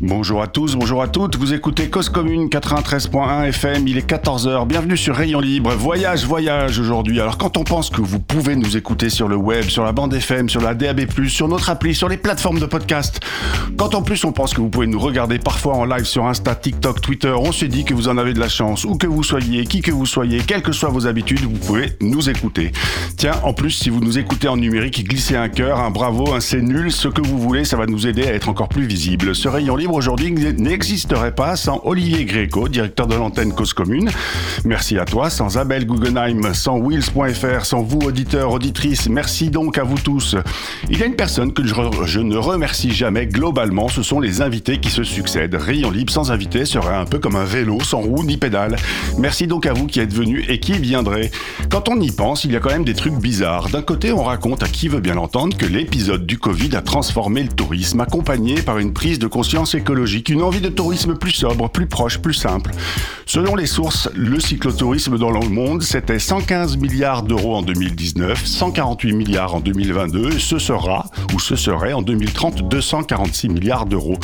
Bonjour à tous, bonjour à toutes. Vous écoutez Cause Commune 93.1 FM. Il est 14h. Bienvenue sur Rayon Libre. Voyage, voyage aujourd'hui. Alors, quand on pense que vous pouvez nous écouter sur le web, sur la bande FM, sur la DAB+, sur notre appli, sur les plateformes de podcast, quand en plus on pense que vous pouvez nous regarder parfois en live sur Insta, TikTok, Twitter, on se dit que vous en avez de la chance. Où que vous soyez, qui que vous soyez, quelles que soient vos habitudes, vous pouvez nous écouter. Tiens, en plus, si vous nous écoutez en numérique, glissez un cœur, un bravo, un c'est nul, ce que vous voulez, ça va nous aider à être encore plus visible. Ce Rayon Libre aujourd'hui n'existerait pas sans Olivier Gréco, directeur de l'antenne Cause Commune. Merci à toi. Sans Abel Guggenheim, sans Wheels.fr, sans vous, auditeurs, auditrices, merci donc à vous tous. Il y a une personne que je, je ne remercie jamais globalement, ce sont les invités qui se succèdent. Rayon libre sans invité serait un peu comme un vélo sans roue ni pédale. Merci donc à vous qui êtes venus et qui viendrez. Quand on y pense, il y a quand même des trucs bizarres. D'un côté, on raconte à qui veut bien l'entendre que l'épisode du Covid a transformé le tourisme, accompagné par une prise de conscience écologique une envie de tourisme plus sobre, plus proche, plus simple. Selon les sources, le cyclotourisme dans le monde, c'était 115 milliards d'euros en 2019, 148 milliards en 2022, et ce sera, ou ce serait en 2030, 246 milliards d'euros.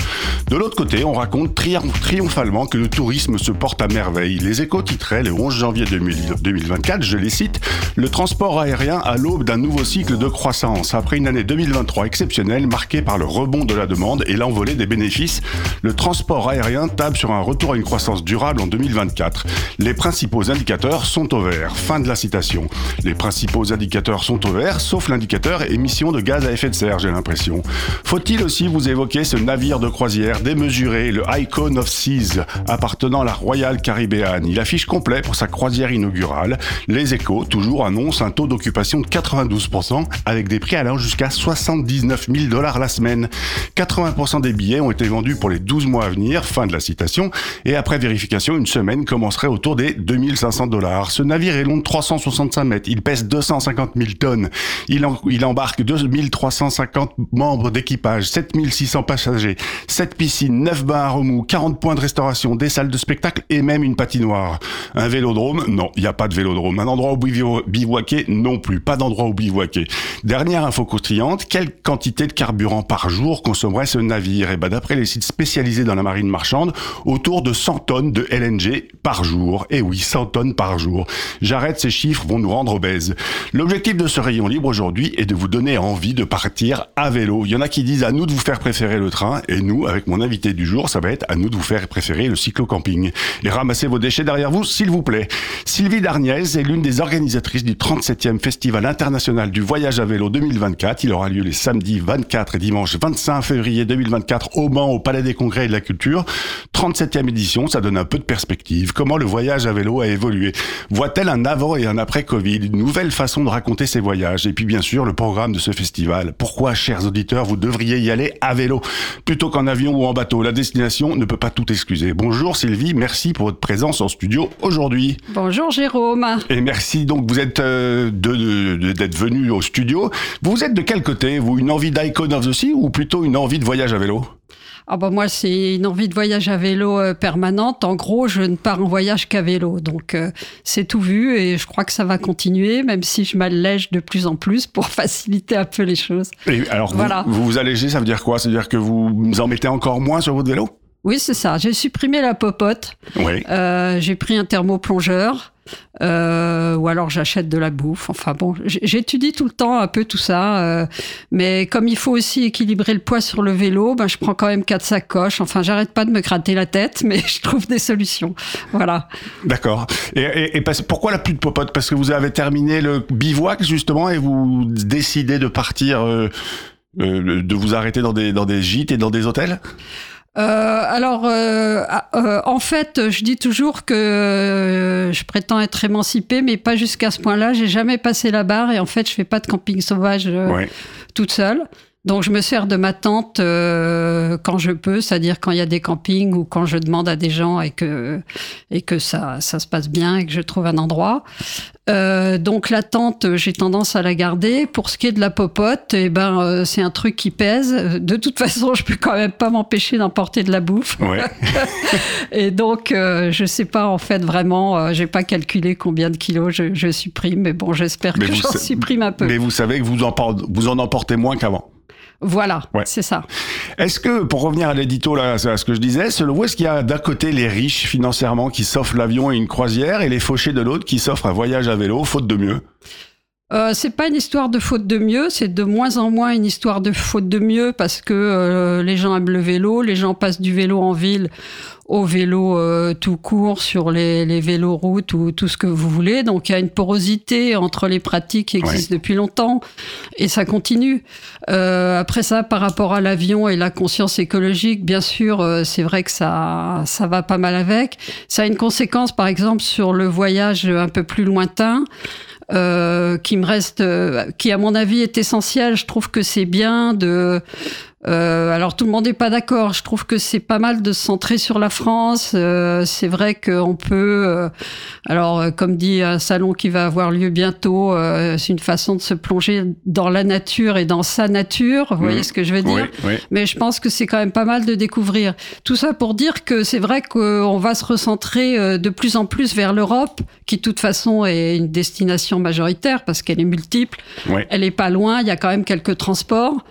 De l'autre côté, on raconte triomphalement que le tourisme se porte à merveille. Les échos titraient le 11 janvier 2024, je les cite, le transport aérien à l'aube d'un nouveau cycle de croissance. Après une année 2023 exceptionnelle marquée par le rebond de la demande et l'envolée des bénéfices, le transport aérien table sur un retour à une croissance durable en 2024. Les principaux indicateurs sont au vert. Fin de la citation. Les principaux indicateurs sont au vert, sauf l'indicateur émissions de gaz à effet de serre, j'ai l'impression. Faut-il aussi vous évoquer ce navire de croisière démesuré, le Icon of Seas, appartenant à la Royal Caribbean? Il affiche complet pour sa croisière inaugurale. Les échos, toujours, annoncent un taux d'occupation de 92%, avec des prix allant jusqu'à 79 000 dollars la semaine. 80% des billets ont été vendus pour les 12 12 mois à venir, fin de la citation, et après vérification, une semaine commencerait autour des 2500 dollars. Ce navire est long de 365 mètres, il pèse 250 000 tonnes, il, il embarque 2350 membres d'équipage, 7600 passagers, 7 piscines, 9 bains à remous, 40 points de restauration, des salles de spectacle et même une patinoire. Un vélodrome? Non, il n'y a pas de vélodrome. Un endroit où bivouaquer Non plus, pas d'endroit où bivouaquer. Dernière info croustillante, quelle quantité de carburant par jour consommerait ce navire? Et eh ben d'après les sites spécialisés dans la marine marchande, autour de 100 tonnes de LNG par jour. Et eh oui, 100 tonnes par jour. J'arrête, ces chiffres vont nous rendre obèses. L'objectif de ce rayon libre aujourd'hui est de vous donner envie de partir à vélo. Il y en a qui disent à nous de vous faire préférer le train, et nous, avec mon invité du jour, ça va être à nous de vous faire préférer le cyclo-camping. Et ramassez vos déchets derrière vous, s'il vous plaît. Sylvie Darniez est l'une des organisatrices du 37e Festival international du voyage à vélo 2024. Il aura lieu les samedis 24 et dimanche 25 février 2024 au Mans, au Palais des Congrès et de la culture. 37e édition, ça donne un peu de perspective. Comment le voyage à vélo a évolué? Voit-elle un avant et un après Covid? Une nouvelle façon de raconter ses voyages? Et puis bien sûr, le programme de ce festival. Pourquoi, chers auditeurs, vous devriez y aller à vélo? Plutôt qu'en avion ou en bateau La destination ne peut pas tout excuser. Bonjour Sylvie, merci pour votre présence en studio aujourd'hui. Bonjour Jérôme. Et merci donc, vous êtes euh, d'être venu au studio. Vous êtes de quel côté? Vous, une envie d'Icon of the Sea ou plutôt une envie de voyage à vélo? Ah bah moi, c'est une envie de voyage à vélo euh, permanente. En gros, je ne pars en voyage qu'à vélo. Donc, euh, c'est tout vu et je crois que ça va continuer, même si je m'allège de plus en plus pour faciliter un peu les choses. Et alors, voilà. vous, vous allégez, ça veut dire quoi? Ça veut dire que vous en mettez encore moins sur votre vélo? Oui, c'est ça. J'ai supprimé la popote. Oui. Euh, j'ai pris un thermoplongeur. Euh, ou alors j'achète de la bouffe. Enfin bon, j'étudie tout le temps un peu tout ça. Euh, mais comme il faut aussi équilibrer le poids sur le vélo, ben, je prends quand même quatre sacoches. Enfin, j'arrête pas de me gratter la tête, mais je trouve des solutions. Voilà. D'accord. Et, pourquoi la plus de popote? Parce que vous avez terminé le bivouac justement et vous décidez de partir, euh, de vous arrêter dans des, dans des gîtes et dans des hôtels? Euh, alors, euh, euh, en fait, je dis toujours que euh, je prétends être émancipée, mais pas jusqu'à ce point-là. J'ai jamais passé la barre et en fait, je fais pas de camping sauvage euh, Ouais. toute seule. Donc, je me sers de ma tante euh, quand je peux, c'est-à-dire quand il y a des campings ou quand je demande à des gens et que et que ça ça se passe bien et que je trouve un endroit. Euh, donc, la tente, j'ai tendance à la garder. Pour ce qui est de la popote, eh ben, euh, c'est un truc qui pèse. De toute façon, je peux quand même pas m'empêcher d'emporter de la bouffe. Ouais. Et donc, euh, je sais pas en fait vraiment, euh, j'ai pas calculé combien de kilos je, je supprime, mais bon, j'espère que j'en supprime un peu. Mais vous savez que vous en, vous en emportez moins qu'avant. Voilà, Ouais. c'est ça. Est-ce que, pour revenir à l'édito, là, à ce que je disais, selon vous, est-ce qu'il y a d'un côté les riches financièrement qui s'offrent l'avion et une croisière et les fauchés de l'autre qui s'offrent un voyage à vélo, faute de mieux? Euh, c'est pas une histoire de faute de mieux, c'est de moins en moins une histoire de faute de mieux parce que euh, les gens aiment le vélo, les gens passent du vélo en ville au vélo euh, tout court sur les, les vélos routes ou tout ce que vous voulez. Donc il y a une porosité entre les pratiques qui existent depuis longtemps et ça continue. Euh, après ça, par rapport à l'avion et la conscience écologique, bien sûr, euh, c'est vrai que ça, ça va pas mal avec. Ça a une conséquence, par exemple, sur le voyage un peu plus lointain euh, qui me reste, euh, qui à mon avis est essentiel. Je trouve que c'est bien de. Euh, alors tout le monde n'est pas d'accord. Je trouve que c'est pas mal de se centrer sur la France. Euh, c'est vrai qu'on peut. euh, alors euh, comme dit un salon qui va avoir lieu bientôt, euh, c'est une façon de se plonger dans la nature et dans sa nature. Vous voyez Mhm. ce que je veux dire Oui, oui. mais je pense que c'est quand même pas mal de découvrir. Tout ça pour dire que c'est vrai qu'on va se recentrer euh, de plus en plus vers l'Europe, qui de toute façon est une destination majoritaire parce qu'elle est multiple. Ouais. Elle est pas loin, il y a quand même quelques transports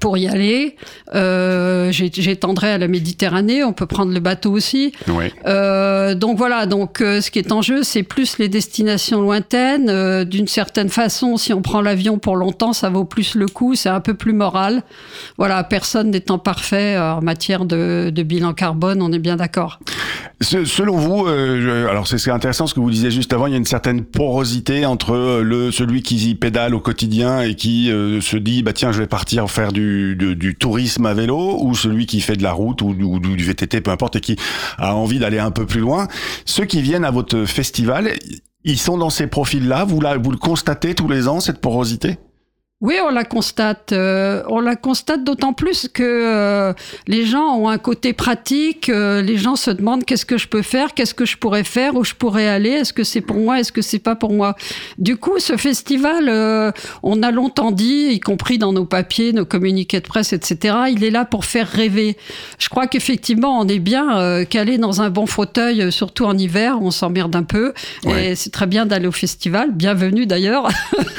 pour y aller. Euh, J'étendrai à la Méditerranée, on peut prendre le bateau aussi. Ouais. Euh, donc voilà, donc euh, ce qui est en jeu, c'est plus les destinations lointaines. D'une certaine façon, si on prend l'avion pour longtemps, ça vaut plus le coup, c'est un peu plus moral. Voilà, personne n'étant parfait en matière de, de bilan carbone, on est bien d'accord. Se- Selon vous, je- alors c'est intéressant ce que vous disiez juste avant, il y a une certaine porosité entre le celui qui pédale au quotidien et qui se dit bah tiens je vais partir faire du, du, du tourisme à vélo ou celui qui fait de la route ou, ou du VTT peu importe et qui a envie d'aller un peu plus loin. Ceux qui viennent à votre festival, ils sont dans ces profils-là. Vous la, vous le constatez tous les ans cette porosité? Oui, on la constate. euh, on la constate d'autant plus que euh, les gens ont un côté pratique. euh, les gens se demandent qu'est-ce que je peux faire, qu'est-ce que je pourrais faire, où je pourrais aller. Est-ce que c'est pour moi, est-ce que c'est pas pour moi Du coup, ce festival, on a longtemps dit, y compris dans nos papiers, nos communiqués de presse, etc. Il est là pour faire rêver. Je crois qu'effectivement, on est bien calé dans un bon fauteuil, surtout en hiver, on s'emmerde un peu. Ouais. Et c'est très bien d'aller au festival. Bienvenue d'ailleurs.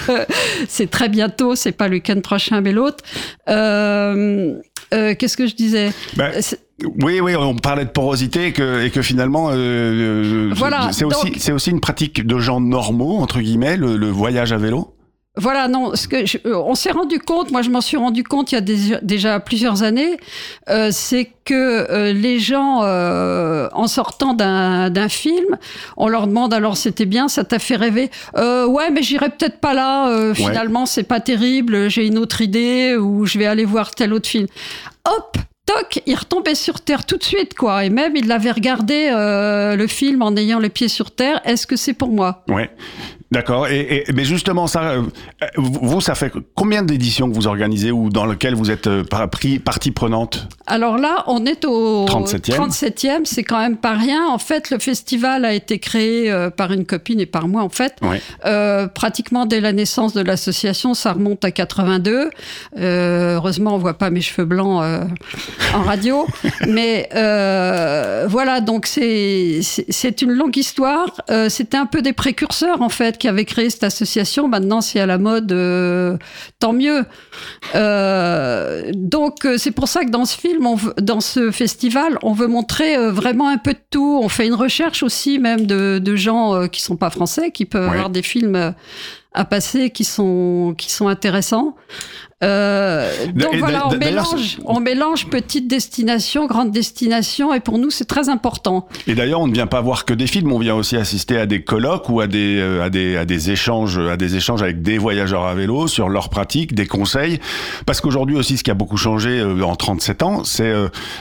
c'est très bientôt, c'est pas le week-end prochain, mais l'autre. Euh, euh, Qu'est-ce que je disais Ben, C'est- Oui, oui, on parlait de porosité et que, et que finalement, euh, euh, Voilà, c'est aussi, une pratique de gens normaux entre guillemets, le, le voyage à vélo. Voilà, non, ce que je- euh, on s'est rendu compte, moi je m'en suis rendu compte il y a des- déjà plusieurs années, euh, c'est que euh, les gens, euh, en sortant d'un film, on leur demande alors c'était bien, ça t'a fait rêver? Euh, Ouais, mais j'irai peut-être pas là, euh, finalement c'est pas terrible, j'ai une autre idée ou je vais aller voir tel autre film. Hop Toc, il retombait sur terre tout de suite, quoi. Et même, il avait regardé euh, le film en ayant les pieds sur terre. Est-ce que c'est pour moi? Ouais. D'accord. Et, et- mais justement, ça, euh, vous, ça fait combien d'éditions que vous organisez ou dans lesquelles vous êtes euh, pris- partie prenante? Alors là, on est au 37e. 37e, c'est quand même pas rien. En fait, le festival a été créé euh, par une copine et par moi, en fait. Euh, pratiquement dès la naissance de l'association, ça remonte à 82. Euh, heureusement, on voit pas mes cheveux blancs euh, en radio. Mais voilà, donc c'est une longue histoire. C'était un peu des précurseurs, en fait, qui avaient créé cette association. Maintenant, c'est à la mode, euh, tant mieux. Euh, donc, euh, c'est pour ça que dans ce film, on dans ce festival, on veut montrer vraiment un peu de tout. On fait une recherche aussi, même de, de gens qui sont pas français, qui peuvent Ouais. avoir des films à passer qui sont qui sont intéressants. Euh, donc voilà, on mélange, on mélange petite destination, grande destination, et pour nous c'est très important. Et d'ailleurs, on ne vient pas voir que des films, on vient aussi assister à des colloques ou à des, euh, à des, à des échanges, à des échanges avec des voyageurs à vélo sur leurs pratiques, des conseils. Parce qu'aujourd'hui aussi, ce qui a beaucoup changé euh, en 37 ans, c'est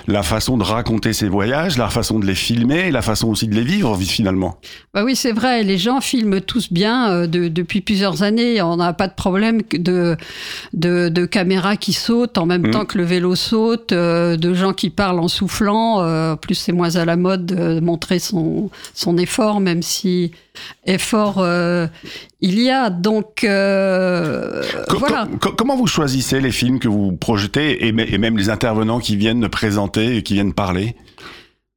la façon de raconter ces voyages, la façon de les filmer, la façon aussi de les vivre finalement. Bah oui, c'est vrai, les gens filment tous bien de- depuis plusieurs années. On n'a pas de problème de, de, de caméras qui sautent en même Mhm. temps que le vélo saute, euh, de gens qui parlent en soufflant. euh, plus c'est moins à la mode de montrer son, son effort, même si effort euh, il y a. Donc voilà. co- comment vous choisissez les films que vous projetez et, et même les intervenants qui viennent présenter et qui viennent parler?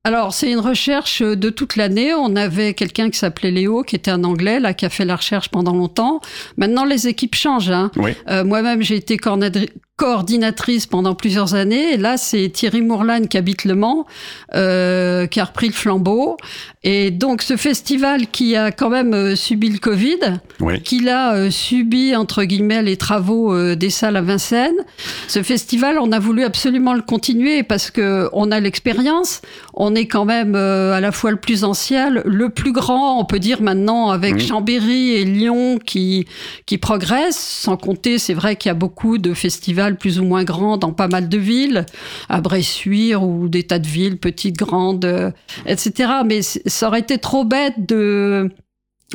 Alors, c'est une recherche de toute l'année. On avait quelqu'un qui s'appelait Léo, qui était un Anglais, là, qui a fait la recherche pendant longtemps. Maintenant, les équipes changent. Hein. Oui. Euh, Moi-même, j'ai été coordinadri- coordinatrice pendant plusieurs années. Et là, c'est Thierry Mourlan qui habite Le Mans, euh, qui a repris le flambeau. Et donc, ce festival qui a quand même euh, subi le Covid, Oui. qu'il a euh, subi, entre guillemets, les travaux des salles à Vincennes. Ce festival, on a voulu absolument le continuer parce que on a l'expérience. On est quand même à la fois le plus ancien, le plus grand, on peut dire maintenant, avec. Chambéry et Lyon qui, qui progressent. Sans compter, c'est vrai qu'il y a beaucoup de festivals plus ou moins grands dans pas mal de villes, à Bressuire ou des tas de villes, petites, grandes, euh, etc. Mais ça aurait été trop bête de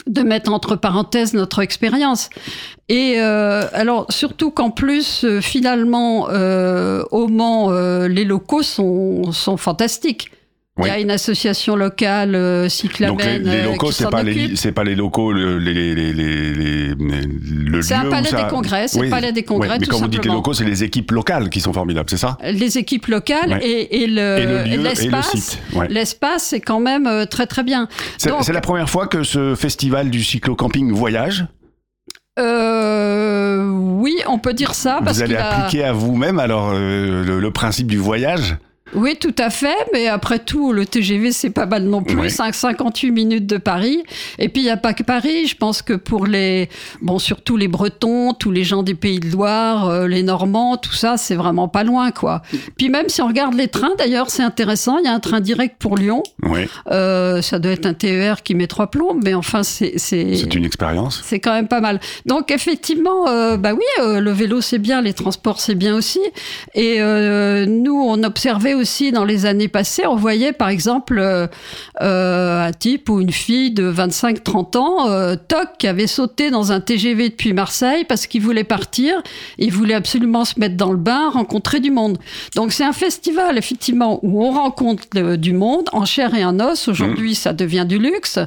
de mettre entre parenthèses notre expérience. Et euh, alors surtout qu'en plus euh, finalement au Mans les locaux sont sont fantastiques. Il y a une association locale euh, Donc les, euh, locaux, c'est pas pas les locaux, le, les, les, le C'est un palais ça- des congrès, c'est Oui, le palais des congrès oui, mais tout quand vous dites les locaux, c'est les équipes locales qui sont formidables, c'est ça les équipes locales et, et le le le l'espace. L'espace c'est quand même euh, très très bien. C'est la première fois que ce festival du cyclo-camping voyage. Euh, oui, on peut dire ça parce vous allez a- appliquer à vous-même alors le, le principe du voyage. Oui, tout à fait, mais après tout, le TGV, c'est pas mal non plus, Ouais. 5, 58 minutes de Paris. Et puis, il n'y a pas que Paris, je pense que pour les, bon, surtout les Bretons, tous les gens des Pays de Loire, euh, les Normands, tout ça, c'est vraiment pas loin, quoi. Puis même si on regarde les trains, d'ailleurs, c'est intéressant, il y a un train direct pour Lyon, Oui, Euh, ça doit être un TER qui met trois plombs, mais enfin, c'est... c'est- c'est une expérience. c'est quand même pas mal. Donc effectivement, euh, bah oui, euh, le vélo c'est bien, les transports c'est bien aussi. Et nous, on observait aussi dans les années passées, on voyait par exemple euh, euh, un type ou une fille de 25-30 ans, euh, toc, qui avait sauté dans un TGV depuis Marseille parce qu'il voulait partir, il voulait absolument se mettre dans le bain, rencontrer du monde. Donc c'est un festival effectivement où on rencontre du monde en chair et en os. Aujourd'hui, ça devient du luxe.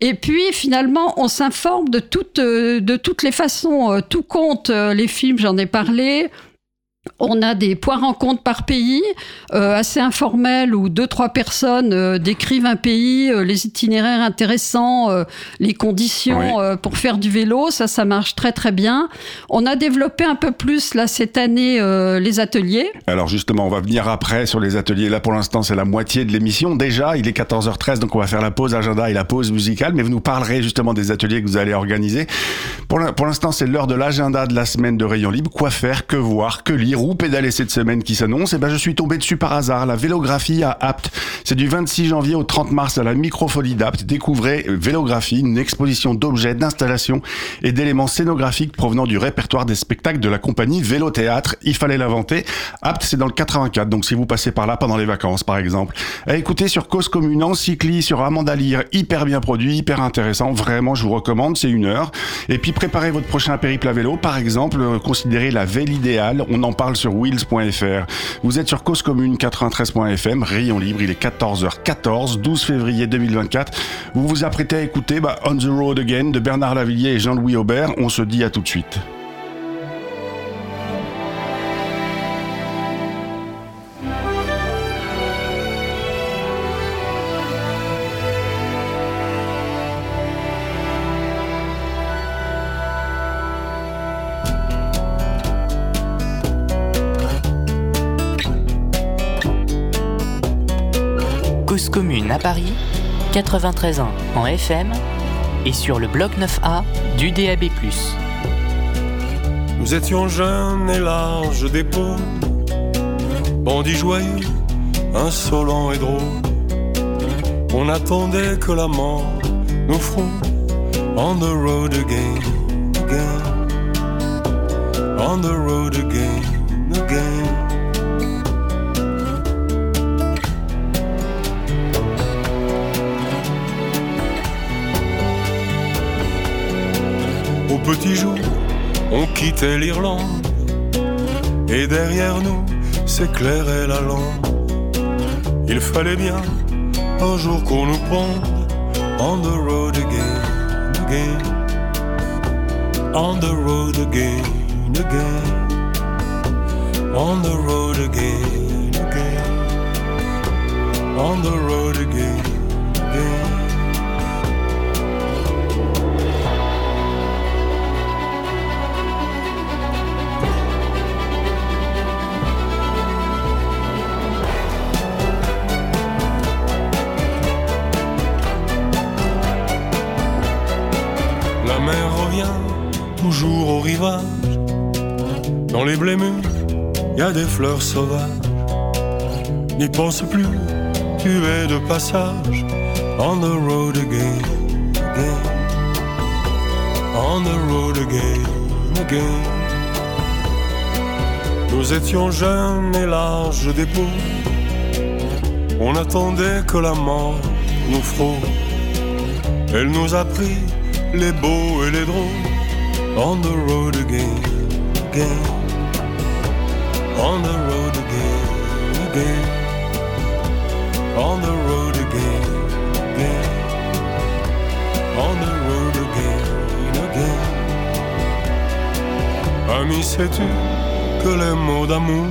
Et puis finalement, on s'informe de toutes, de toutes les façons. Tout compte, les films, j'en ai parlé. On a des points rencontres par pays, euh, assez informels, où deux, trois personnes euh, décrivent un pays, euh, les itinéraires intéressants, les conditions Oui. pour faire du vélo. Ça, ça marche très, très bien. On a développé un peu plus, là, cette année, les ateliers. Alors justement, on va venir après sur les ateliers. Là, pour l'instant, c'est la moitié de l'émission. Déjà, il est 14h13, donc on va faire la pause agenda et la pause musicale. Mais vous nous parlerez justement des ateliers que vous allez organiser. Pour l'instant, c'est l'heure de l'agenda de la semaine de Rayon Libre. Quoi faire, que voir, que lire, où pédaler cette semaine qui s'annonce. Et ben, je suis tombé dessus par hasard. La vélographie à Apt. C'est du 26 janvier au 30 mars à la Microfolie d'Apt. Découvrez Vélographie, une exposition d'objets, d'installations et d'éléments scénographiques provenant du répertoire des spectacles de la compagnie Vélo Théâtre. Il fallait l'inventer. Apt, c'est dans le 84. Donc, si vous passez par là pendant les vacances, par exemple. À écouter sur Cause Commune, en cycli, sur Amanda Lire. Hyper bien produit, hyper intéressant. Vraiment, je vous recommande. C'est une heure. Et puis, préparez votre prochain périple à vélo. Par exemple, euh, considérez la Vél idéale. On en parle sur wheels.fr. Vous êtes sur Cause Commune 93.fm. Rayon libre. Il est 14h14, 12 février 2024. Vous vous apprêtez à écouter bah, On the Road Again de Bernard Lavillier et Jean-Louis Aubert. On se dit à tout de suite. Paris, 93 ans en FM et sur le bloc 9A du DAB+. Nous étions jeunes et larges d'épaules, bandits joyeux, insolents et drôles. On attendait que la mort nous fronde on the road again, again, on the road again, again. Au petit jour, on quittait l'Irlande et derrière nous s'éclairait la lampe. Il fallait bien un jour qu'on nous pende on the road again, again, on the road again, again, on the road again, again, on the road again. La mer revient toujours au rivage. Dans les blés mûrs, y a des fleurs sauvages. N'y pense plus, tu es de passage. On the road again, again. On the road again, again. Nous étions jeunes et larges d'épaules. On attendait que la mort nous frôle. Elle nous a pris les beaux et les drôles. On the road again, again. On the road again, again. On the road again, again. On the road again, again. Ami, sais-tu que les mots d'amour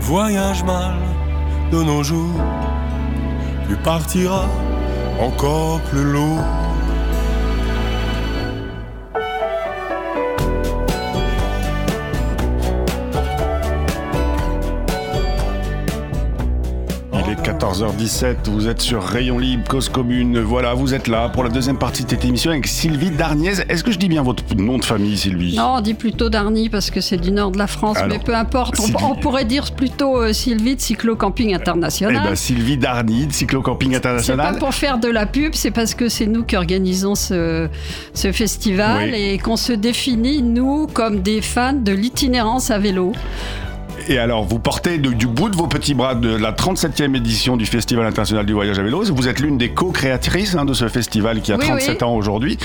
voyagent mal de nos jours? Tu partiras encore plus lourd. 14h17, vous êtes sur Rayon Libre, Cause Commune. Voilà, vous êtes là pour la deuxième partie de cette émission avec Sylvie Darniez. Est-ce que je dis bien votre nom de famille, Sylvie? Non, on dit plutôt Darny parce que c'est du nord de la France, Alors, mais peu importe. On, pourrait dire plutôt euh, Sylvie de Cyclo-Camping Eh International. ben, Sylvie Darny, de Cyclo-Camping c'est pas International. pour faire de la pub, c'est parce que c'est nous qui organisons ce, ce festival Oui. et qu'on se définit, nous, comme des fans de l'itinérance à vélo. Et alors, vous portez de- du bout de vos petits bras de la 37e édition du Festival international du voyage à vélo. Vous êtes l'une des co-créatrices hein, de ce festival qui a Oui, 37 oui. ans aujourd'hui.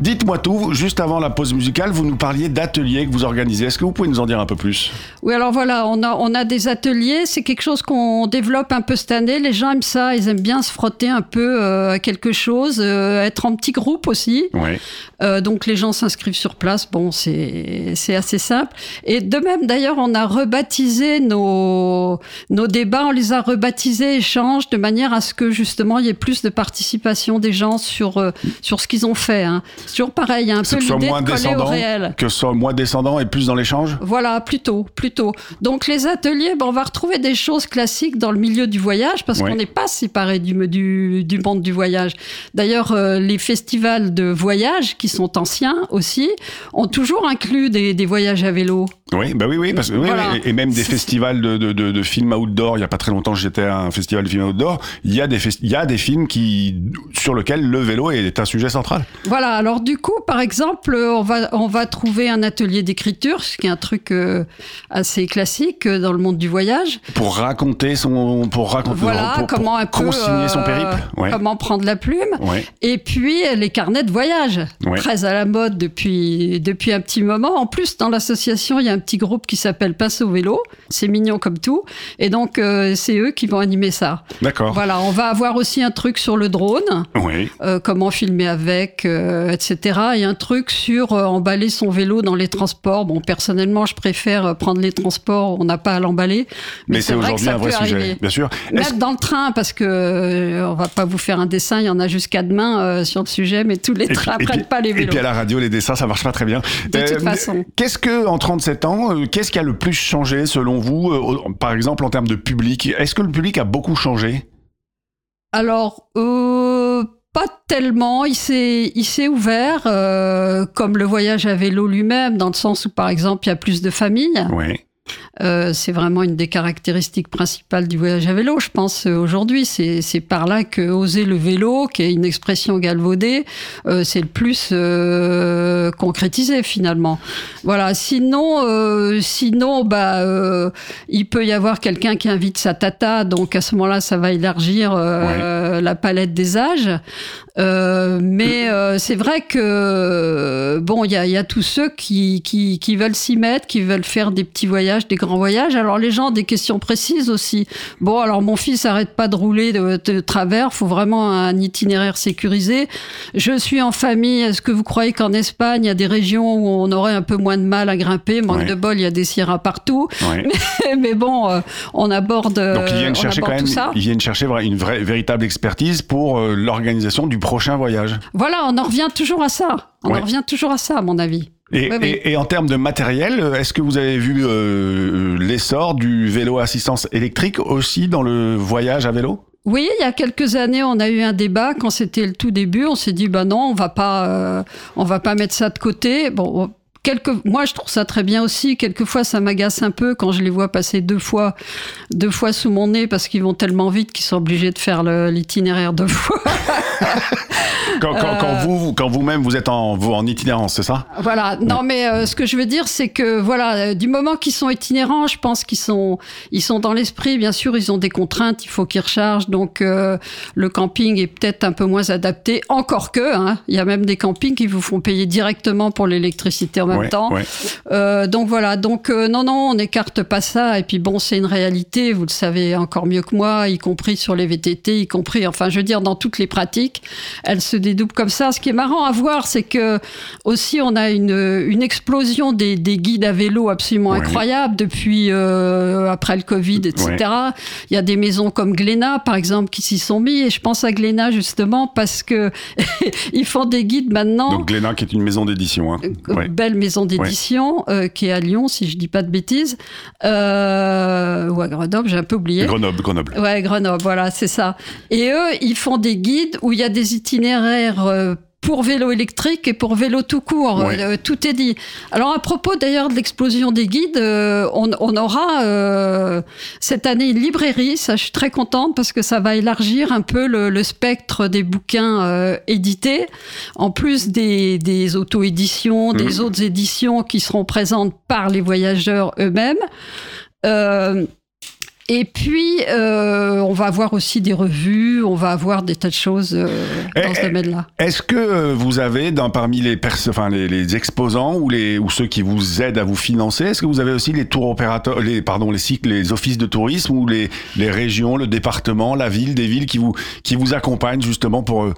Dites-moi tout, juste avant la pause musicale, vous nous parliez d'ateliers que vous organisez. Est-ce que vous pouvez nous en dire un peu plus? Oui, alors voilà, on a, on a des ateliers, c'est quelque chose qu'on développe un peu cette année. Les gens aiment ça, ils aiment bien se frotter un peu euh, à quelque chose, euh, être en petit groupe aussi. Oui. Euh, donc les gens s'inscrivent sur place, bon, c'est assez simple. Et de même, d'ailleurs, on a rebaptisé nos, nos débats, on les a rebaptisés échanges de manière à ce que justement il y ait plus de participation des gens sur, sur ce qu'ils ont fait. Hein. Toujours pareil, un peu l'idée de coller au descendant, réel. que ce soit moins descendant et plus dans l'échange Voilà, plutôt, plutôt. Donc les ateliers, ben, on va retrouver des choses classiques dans le milieu du voyage parce qu'on n'est pas séparé du, du, du monde du voyage. D'ailleurs, euh, les festivals de voyage, qui sont anciens aussi, ont toujours inclus des, des voyages à vélo. Oui, bah oui, oui, parce que oui, Voilà. oui, et même des festivals de, de, de, de films outdoor. Il y a pas très longtemps, j'étais à un festival de films outdoor. Il y a des il y a des films qui sur lesquels le vélo est un sujet central. Voilà, alors du coup, par exemple, on va, on va trouver un atelier d'écriture, ce qui est un truc euh, assez classique euh, dans le monde du voyage. Pour raconter son, pour raconter, Voilà, pour, pour comment un peu... consigner son euh, périple. Ouais. Comment prendre la plume. Ouais. Et puis les carnets de voyage, Ouais. très à la mode depuis, depuis un petit moment. En plus, dans l'association, il y a un petit groupe qui s'appelle Passe au vélo. C'est mignon comme tout. Et donc, euh, c'est eux qui vont animer ça. D'accord. Voilà, on va avoir aussi un truc sur le drone, Oui. euh, comment filmer avec, euh, etc. Et un truc sur euh, emballer son vélo dans les transports. Bon, personnellement, je préfère euh, prendre les transports, on n'a pas à l'emballer. Mais, c'est aujourd'hui un vrai sujet, arriver. bien sûr. Même dans le train, parce que euh, on va pas vous faire un dessin, il y en a jusqu'à demain euh, sur le sujet, mais tous les et puis- trains et prennent puis- pas les Et vélos. puis à la radio, les dessins, ça marche pas très bien. De toute façon. Qu'est-ce que, en 37 ans, qu'est-ce qui a le plus changé selon vous, par exemple en termes de public? Est-ce que le public a beaucoup changé? Alors, euh, pas tellement. Il s'est, il s'est ouvert, euh, comme le voyage à vélo lui-même, dans le sens où, par exemple, il y a plus de familles. Euh, c'est vraiment une des caractéristiques principales du voyage à vélo, je pense, euh, aujourd'hui. C'est, c'est par là que oser le vélo, qui est une expression galvaudée, euh, c'est le plus euh, concrétisé finalement. Voilà. Sinon, euh, sinon, bah, euh, il peut y avoir quelqu'un qui invite sa tata, donc à ce moment-là, ça va élargir euh, la palette des âges. Euh, mais euh, c'est vrai que bon, il y a, il y a tous ceux qui, qui, qui veulent s'y mettre, qui veulent faire des petits voyages, des grands voyages. Alors les gens ont des questions précises aussi. Bon, alors mon fils arrête pas de rouler de, de travers. Faut vraiment un itinéraire sécurisé. Je suis en famille. Est-ce que vous croyez qu'en Espagne, il y a des régions où on aurait un peu moins de mal à grimper? Manque Ouais. de bol, il y a des sierras partout. Ouais. Mais, mais bon, euh, on aborde. Donc ils euh, viennent on chercher quand même, tout ça. ils viennent chercher une vraie, véritable expertise pour euh, l'organisation du prochain voyage. Voilà, on en revient toujours à ça. On Ouais. en revient toujours à ça, à mon avis. Et, Oui, oui. et- et en termes de matériel, euh, est-ce que vous avez vu euh, l'essor du vélo assistance électrique aussi dans le voyage à vélo? Oui, il y a quelques années, on a eu un débat quand c'était le tout début. On s'est dit, bah non, on va pas, euh, on va pas mettre ça de côté. Bon. Quelques, moi, je trouve ça très bien aussi. Quelquefois, ça m'agace un peu quand je les vois passer deux fois, deux fois sous mon nez parce qu'ils vont tellement vite qu'ils sont obligés de faire l'itinéraire deux fois. Quand, quand, quand vous, quand vous-même vous êtes en, vous, en itinérance, c'est ça? Voilà. Non, mais euh, ce que je veux dire, c'est que voilà, euh, du moment qu'ils sont itinérants, je pense qu'ils sont, ils sont dans l'esprit. Bien sûr, ils ont des contraintes. Il faut qu'ils rechargent. Donc, euh, le camping est peut-être un peu moins adapté. Encore que, hein, il y a même des campings qui vous font payer directement pour l'électricité en même Ouais, temps. ouais. Euh, donc voilà. Donc euh, non, non, on n'écarte pas ça. Et puis bon, c'est une réalité. Vous le savez encore mieux que moi, y compris sur les VTT, y compris, enfin, je veux dire, dans toutes les pratiques, elles se dédoublent comme ça. Ce qui est marrant à voir, c'est que aussi on a une, une explosion des, des guides à vélo absolument Ouais. incroyable depuis euh, après le Covid, etc. Il y a des maisons comme Glénat, par exemple, qui s'y sont mis. Et je pense à Glénat justement parce que ils font des guides maintenant. Donc Glénat qui est une maison d'édition. Hein. Ouais. belle maison d'édition euh, qui est à Lyon, si je dis pas de bêtises, euh, ou à Grenoble, j'ai un peu oublié. Grenoble, Grenoble. Ouais, Grenoble, voilà, c'est ça. Et eux, ils font des guides où il y a des itinéraires euh, pour vélo électrique et pour vélo tout court. Euh, tout est dit. Alors, à propos d'ailleurs de l'explosion des guides, euh, on, on aura euh, cette année une librairie. Ça, je suis très contente parce que ça va élargir un peu le, le spectre des bouquins édités, en plus des, des auto-éditions, des autres éditions qui seront présentes par les voyageurs eux-mêmes. Et puis, euh, on va avoir aussi des revues, on va avoir des tas de choses euh, dans Eh, ce eh, domaine-là. Est-ce que euh, vous avez, dans, parmi les, enfin, les, les exposants ou, les, ou ceux qui vous aident à vous financer, est-ce que vous avez aussi les tours opérateurs, les, pardon, les cycles, les offices de tourisme ou les, les régions, le département, la ville, des villes qui vous, qui vous accompagnent justement pour euh,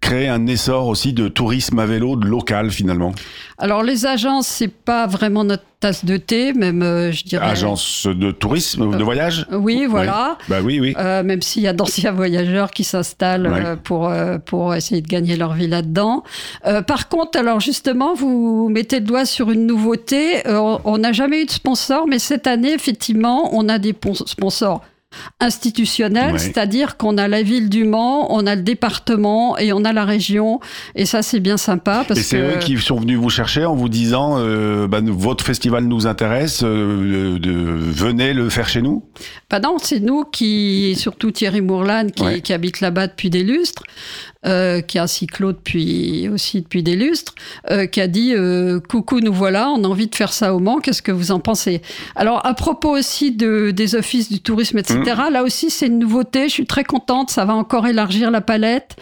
créer un essor aussi de tourisme à vélo de local finalement Alors, les agences, c'est pas vraiment notre tasse de thé, même, euh, je dirais. Agence de tourisme, de voyage Oui, voilà. Bah oui, oui. Euh, même s'il y a d'anciens voyageurs qui s'installent euh, pour, euh, pour essayer de gagner leur vie là-dedans. Euh, par contre, alors justement, vous mettez le doigt sur une nouveauté. Euh, on- n'a jamais eu de sponsor, mais cette année, effectivement, on a des pon- sponsors institutionnels, Ouais. c'est-à-dire qu'on a la ville du Mans, on a le département et on a la région. Et ça, c'est bien sympa parce Et c'est que... eux qui sont venus vous chercher en vous disant euh, bah, votre festival nous intéresse, euh, de, venez le faire chez nous. Bah non, c'est nous qui, surtout Thierry Mourlan, qui, Ouais. qui habite là-bas depuis des lustres, euh, qui a un cyclo depuis aussi depuis des lustres, qui a dit coucou, nous voilà, on a envie de faire ça au Mans, qu'est-ce que vous en pensez? Alors à propos aussi de, des offices du tourisme, etc. Mmh. Là aussi c'est une nouveauté, je suis très contente, ça va encore élargir la palette.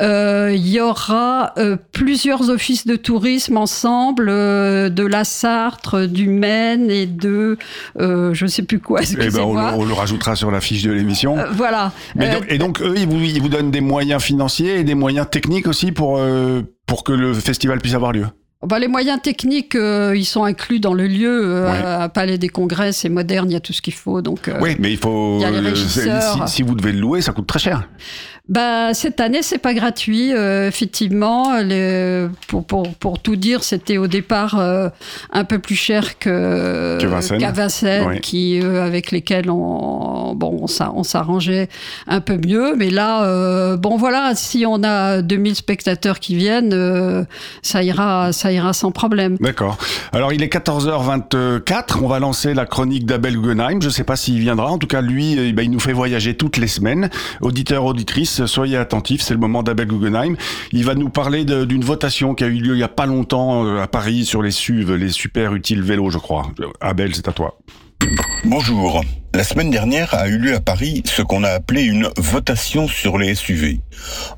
Euh, Il y aura euh, plusieurs offices de tourisme ensemble, euh, de la Sarthe, du Maine et de je sais plus quoi. Eh ben, on, le- on le rajoutera sur la fiche de l'émission. Voilà. Mais donc- et donc eux, ils vous, ils vous donnent des moyens financiers et des moyens techniques aussi pour pour que le festival puisse avoir lieu. Bah, les moyens techniques, euh, ils sont inclus dans le lieu. euh, Ouais. à Palais des Congrès, c'est moderne, il y a tout ce qu'il faut. Donc, euh, oui, mais il faut y a les euh, régisseurs. si, si vous devez le louer, ça coûte très cher bah, cette année, c'est pas gratuit. Euh, effectivement, pour, pour, pour, tout dire, c'était au départ euh, un peu plus cher que, que Vincennes, qui, euh, avec lesquels on, bon, on s'arrangeait un peu mieux. Mais là, bon, voilà, si on a 2000 spectateurs qui viennent, ça, ira, ça ira sans problème. D'accord. Alors, il est 14h24. On va lancer la chronique d'Abel Guggenheim. Je ne sais pas s'il viendra. En tout cas, lui, eh ben, il nous fait voyager toutes les semaines. Auditeur, auditrice, soyez attentifs, c'est le moment d'Abel Guggenheim. Il va nous parler d'une votation qui a eu lieu il y a pas longtemps euh, à Paris sur les SUV, les super utiles vélos, je crois. Abel, c'est à toi. Bonjour. La semaine dernière a eu lieu à Paris ce qu'on a appelé une votation sur les SUV.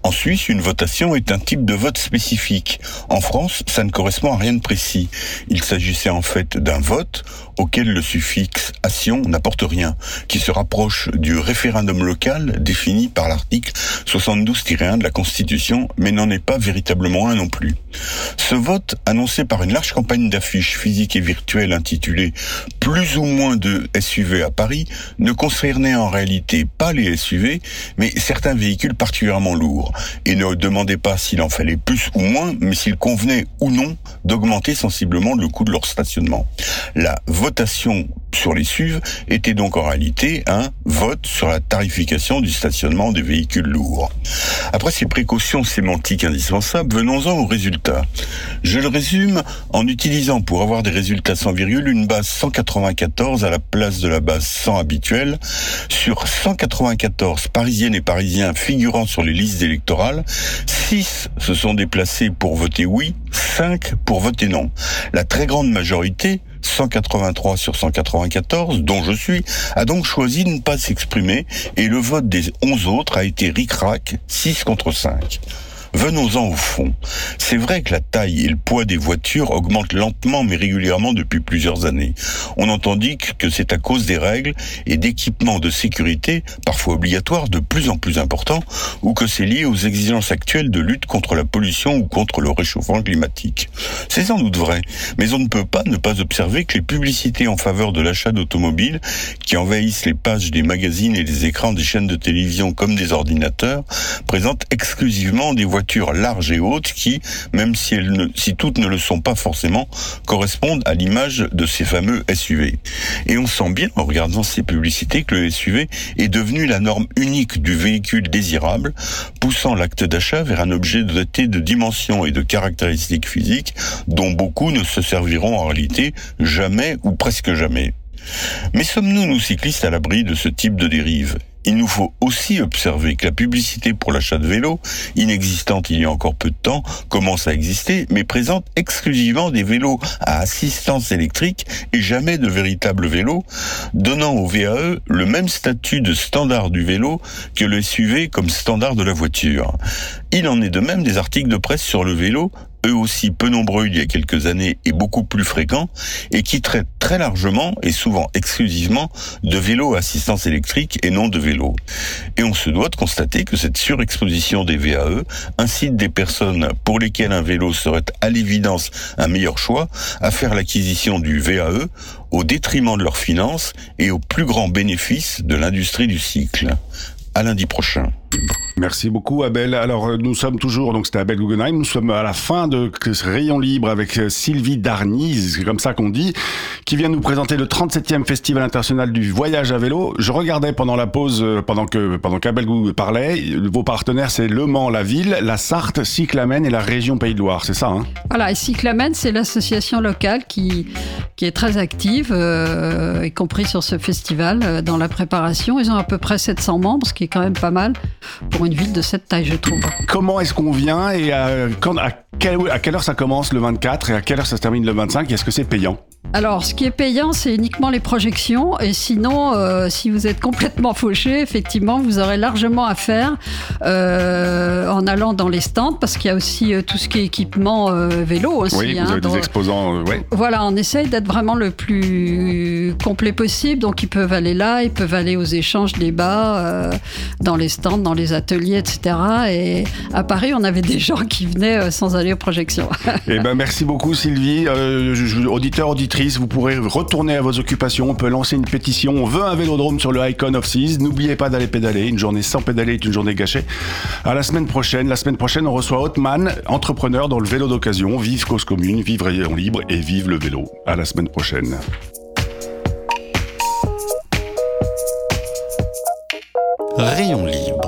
En Suisse, une votation est un type de vote spécifique. En France, ça ne correspond à rien de précis. Il s'agissait en fait d'un vote auquel le suffixe ation n'apporte rien, qui se rapproche du référendum local défini par l'article 72-1 de la Constitution, mais n'en est pas véritablement un non plus. Ce vote, annoncé par une large campagne d'affiches physiques et virtuelles intitulée Plus ou moins de SUV à Paris, ne concernait en réalité pas les SUV, mais certains véhicules particulièrement lourds, et ne demandait pas s'il en fallait plus ou moins, mais s'il convenait ou non d'augmenter sensiblement le coût de leur stationnement. La votation sur les SUV était donc en réalité un vote sur la tarification du stationnement des véhicules lourds. Après ces précautions sémantiques indispensables, venons-en au résultat. Je le résume en utilisant pour avoir des résultats sans virgule une base 194 à la place de la base 100 habituelle. Sur 194 parisiennes et parisiens figurant sur les listes électorales, 6 se sont déplacés pour voter oui, 5 pour voter non. La très grande majorité, 183 sur 194, dont je suis, a donc choisi de ne pas s'exprimer et le vote des 11 autres a été ric-rac, 6 contre 5. Venons-en au fond. C'est vrai que la taille et le poids des voitures augmentent lentement mais régulièrement depuis plusieurs années. On entend dire que c'est à cause des règles et d'équipements de sécurité, parfois obligatoires, de plus en plus importants, ou que c'est lié aux exigences actuelles de lutte contre la pollution ou contre le réchauffement climatique. C'est sans doute vrai, mais on ne peut pas ne pas observer que les publicités en faveur de l'achat d'automobiles, qui envahissent les pages des magazines et les écrans des chaînes de télévision comme des ordinateurs, présentent exclusivement des voitures larges et hautes qui, même si, elles ne, si toutes ne le sont pas forcément, correspondent à l'image de ces fameux SUV. Et on sent bien, en regardant ces publicités, que le SUV est devenu la norme unique du véhicule désirable, poussant l'acte d'achat vers un objet doté de dimensions et de caractéristiques physiques dont beaucoup ne se serviront en réalité jamais ou presque jamais. Mais sommes-nous, nous cyclistes, à l'abri de ce type de dérive? Il nous faut aussi observer que la publicité pour l'achat de vélos, inexistante il y a encore peu de temps, commence à exister, mais présente exclusivement des vélos à assistance électrique et jamais de véritables vélos, donnant au VAE le même statut de standard du vélo que le SUV comme standard de la voiture. Il en est de même des articles de presse sur le vélo eux aussi peu nombreux il y a quelques années et beaucoup plus fréquents, et qui traitent très largement et souvent exclusivement de vélos à assistance électrique et non de vélos. Et on se doit de constater que cette surexposition des VAE incite des personnes pour lesquelles un vélo serait à l'évidence un meilleur choix à faire l'acquisition du VAE au détriment de leurs finances et au plus grand bénéfice de l'industrie du cycle. À lundi prochain. Merci beaucoup Abel. Alors euh, nous sommes toujours, donc c'était Abel Guggenheim, nous sommes à la fin de Rayon Libre avec euh, Sylvie Darniz, c'est comme ça qu'on dit, qui vient nous présenter le 37e Festival international du voyage à vélo. Je regardais pendant la pause, euh, pendant que pendant qu'Abel parlait, vos partenaires c'est Le Mans, la ville, la Sarthe, Cyclamen et la région Pays de Loire, c'est ça hein? Voilà, et Cyclamen, c'est l'association locale qui, qui est très active, y compris sur ce festival, dans la préparation. Ils ont à peu près 700 membres, ce qui est quand même pas mal pour une ville de cette taille, je trouve. Comment est-ce qu'on vient et à, quand, à, quelle, à quelle heure ça commence le 24 et à quelle heure ça termine le 25 Est-ce que c'est payant? Alors, ce qui est payant, c'est uniquement les projections. Et sinon, euh, si vous êtes complètement fauché, effectivement, vous aurez largement à faire euh, en allant dans les stands, parce qu'il y a aussi euh, tout ce qui est équipement vélo aussi. Oui, vous hein, avez des exposants, ouais. Voilà, on essaye d'être vraiment le plus complet possible. Donc, ils peuvent aller là, ils peuvent aller aux échanges, débats, dans les stands, dans les ateliers, etc. Et à Paris, on avait des gens qui venaient sans aller aux projections. Eh ben merci beaucoup Sylvie, auditeur auditrice vous pourrez retourner à vos occupations. On peut lancer une pétition. On veut un vélodrome sur le Icon of Seas. N'oubliez pas d'aller pédaler. Une journée sans pédaler est une journée gâchée. À la semaine prochaine. La semaine prochaine, on reçoit Hotman, entrepreneur dans le vélo d'occasion. Vive cause commune, vive rayon libre et vive le vélo. À la semaine prochaine. Rayon libre